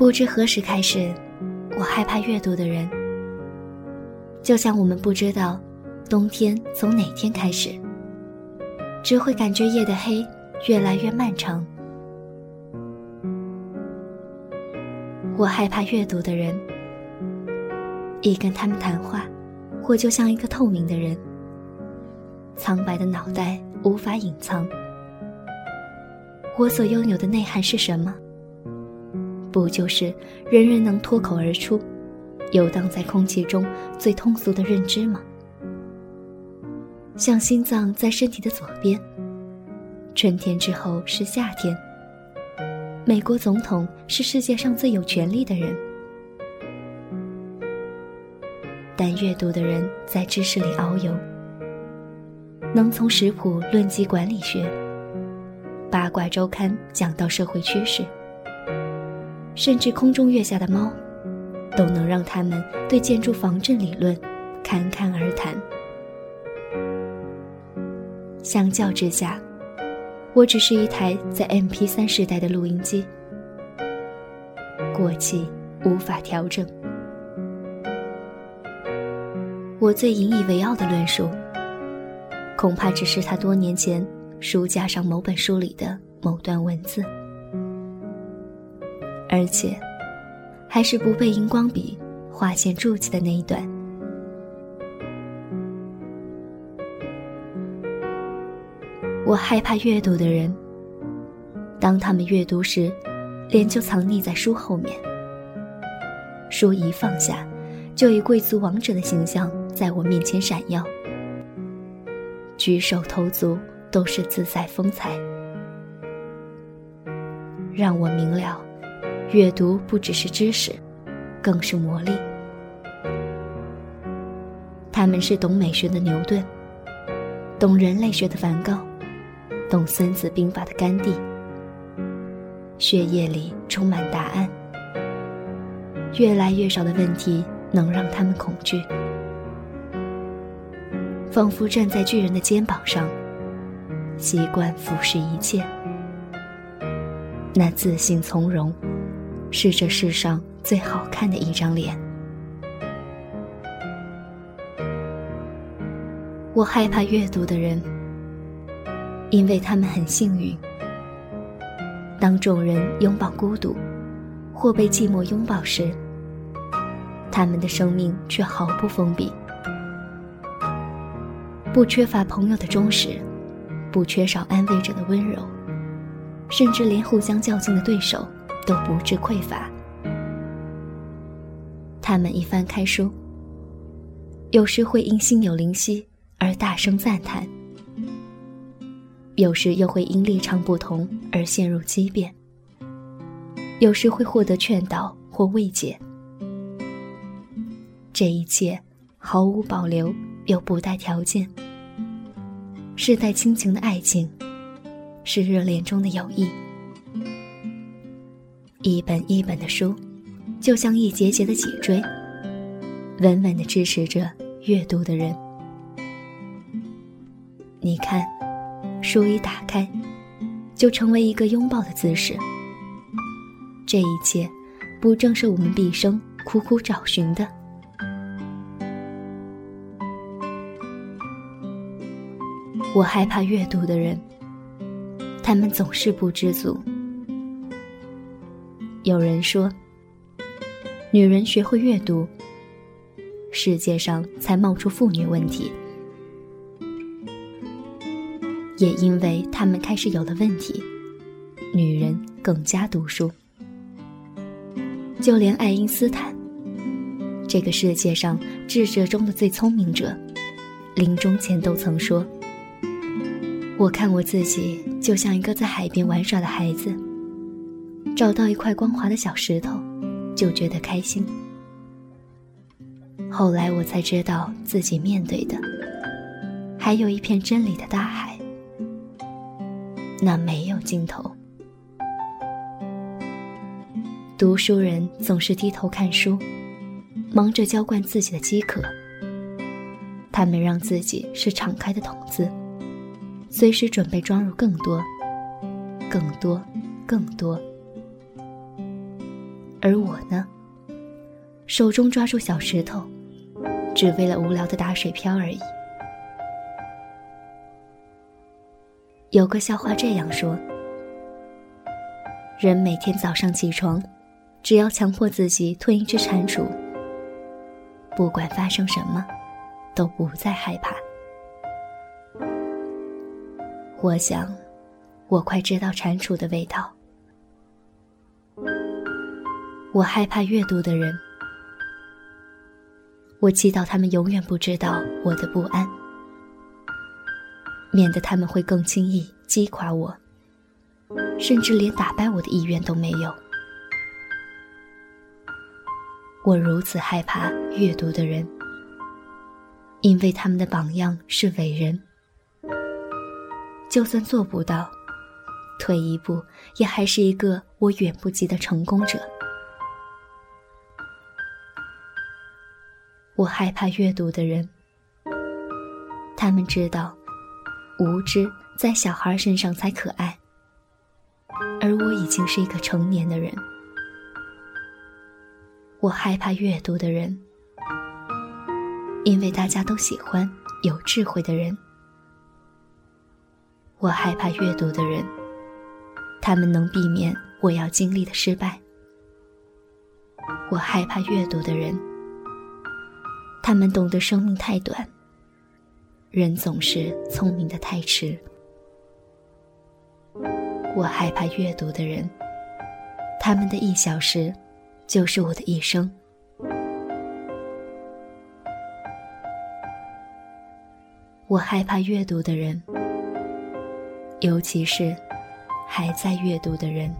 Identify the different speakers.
Speaker 1: 不知何时开始，我害怕阅读的人，就像我们不知道冬天从哪天开始，只会感觉夜的黑越来越漫长。我害怕阅读的人，一跟他们谈话，我就像一个透明的人，苍白的脑袋无法隐藏。我所拥有的内涵是什么？不就是人人能脱口而出、游荡在空气中最通俗的认知吗？像心脏在身体的左边，春天之后是夏天。美国总统是世界上最有权力的人，但阅读的人在知识里遨游，能从食谱论及管理学，八卦周刊讲到社会趋势。甚至空中月下的猫，都能让他们对建筑防震理论侃侃而谈。相较之下，我只是一台在 MP3 时代的录音机，过气无法调整。我最引以为傲的论述，恐怕只是他多年前书架上某本书里的某段文字。而且，还是不被荧光笔划线注记的那一段。我害怕阅读的人，当他们阅读时，脸就藏匿在书后面。书一放下，就以贵族王者的形象在我面前闪耀，举手投足都是自在风采，让我明了。阅读不只是知识，更是魔力。他们是懂美学的牛顿，懂人类学的梵高，懂《孙子兵法》的甘地。血液里充满答案。越来越少的问题能让他们恐惧，仿佛站在巨人的肩膀上，习惯俯视一切。那自信从容。是这世上最好看的一张脸。我害怕阅读的人，因为他们很幸运。当众人拥抱孤独，或被寂寞拥抱时，他们的生命却毫不封闭，不缺乏朋友的忠实，不缺少安慰者的温柔，甚至连互相较劲的对手。都不致匮乏。他们一翻开书，有时会因心有灵犀而大声赞叹，有时又会因立场不同而陷入激辩，有时会获得劝导或慰藉。这一切毫无保留又不带条件，是带亲情的爱情，是热恋中的友谊。一本一本的书，就像一节节的脊椎，稳稳的支持着阅读的人。你看，书一打开，就成为一个拥抱的姿势。这一切，不正是我们毕生苦苦找寻的？我害怕阅读的人，他们总是不知足。有人说，女人学会阅读，世界上才冒出妇女问题。也因为他们开始有了问题，女人更加读书。就连爱因斯坦，这个世界上智者中的最聪明者，临终前都曾说：“我看我自己就像一个在海边玩耍的孩子。”找到一块光滑的小石头，就觉得开心。后来我才知道，自己面对的还有一片真理的大海，那没有尽头。读书人总是低头看书，忙着浇灌自己的饥渴。他们让自己是敞开的桶子，随时准备装入更多、更多、更多。而我呢，手中抓住小石头，只为了无聊的打水漂而已。有个笑话这样说：人每天早上起床，只要强迫自己吞一只蟾蜍，不管发生什么，都不再害怕。我想，我快知道蟾蜍的味道。我害怕阅读的人，我祈祷他们永远不知道我的不安，免得他们会更轻易击垮我，甚至连打败我的意愿都没有。我如此害怕阅读的人，因为他们的榜样是伟人，就算做不到，退一步也还是一个我远不及的成功者。我害怕阅读的人，他们知道，无知在小孩身上才可爱，而我已经是一个成年的人。我害怕阅读的人，因为大家都喜欢有智慧的人。我害怕阅读的人，他们能避免我要经历的失败。我害怕阅读的人。他们懂得生命太短，人总是聪明的太迟。我害怕阅读的人，他们的一小时，就是我的一生。我害怕阅读的人，尤其是还在阅读的人。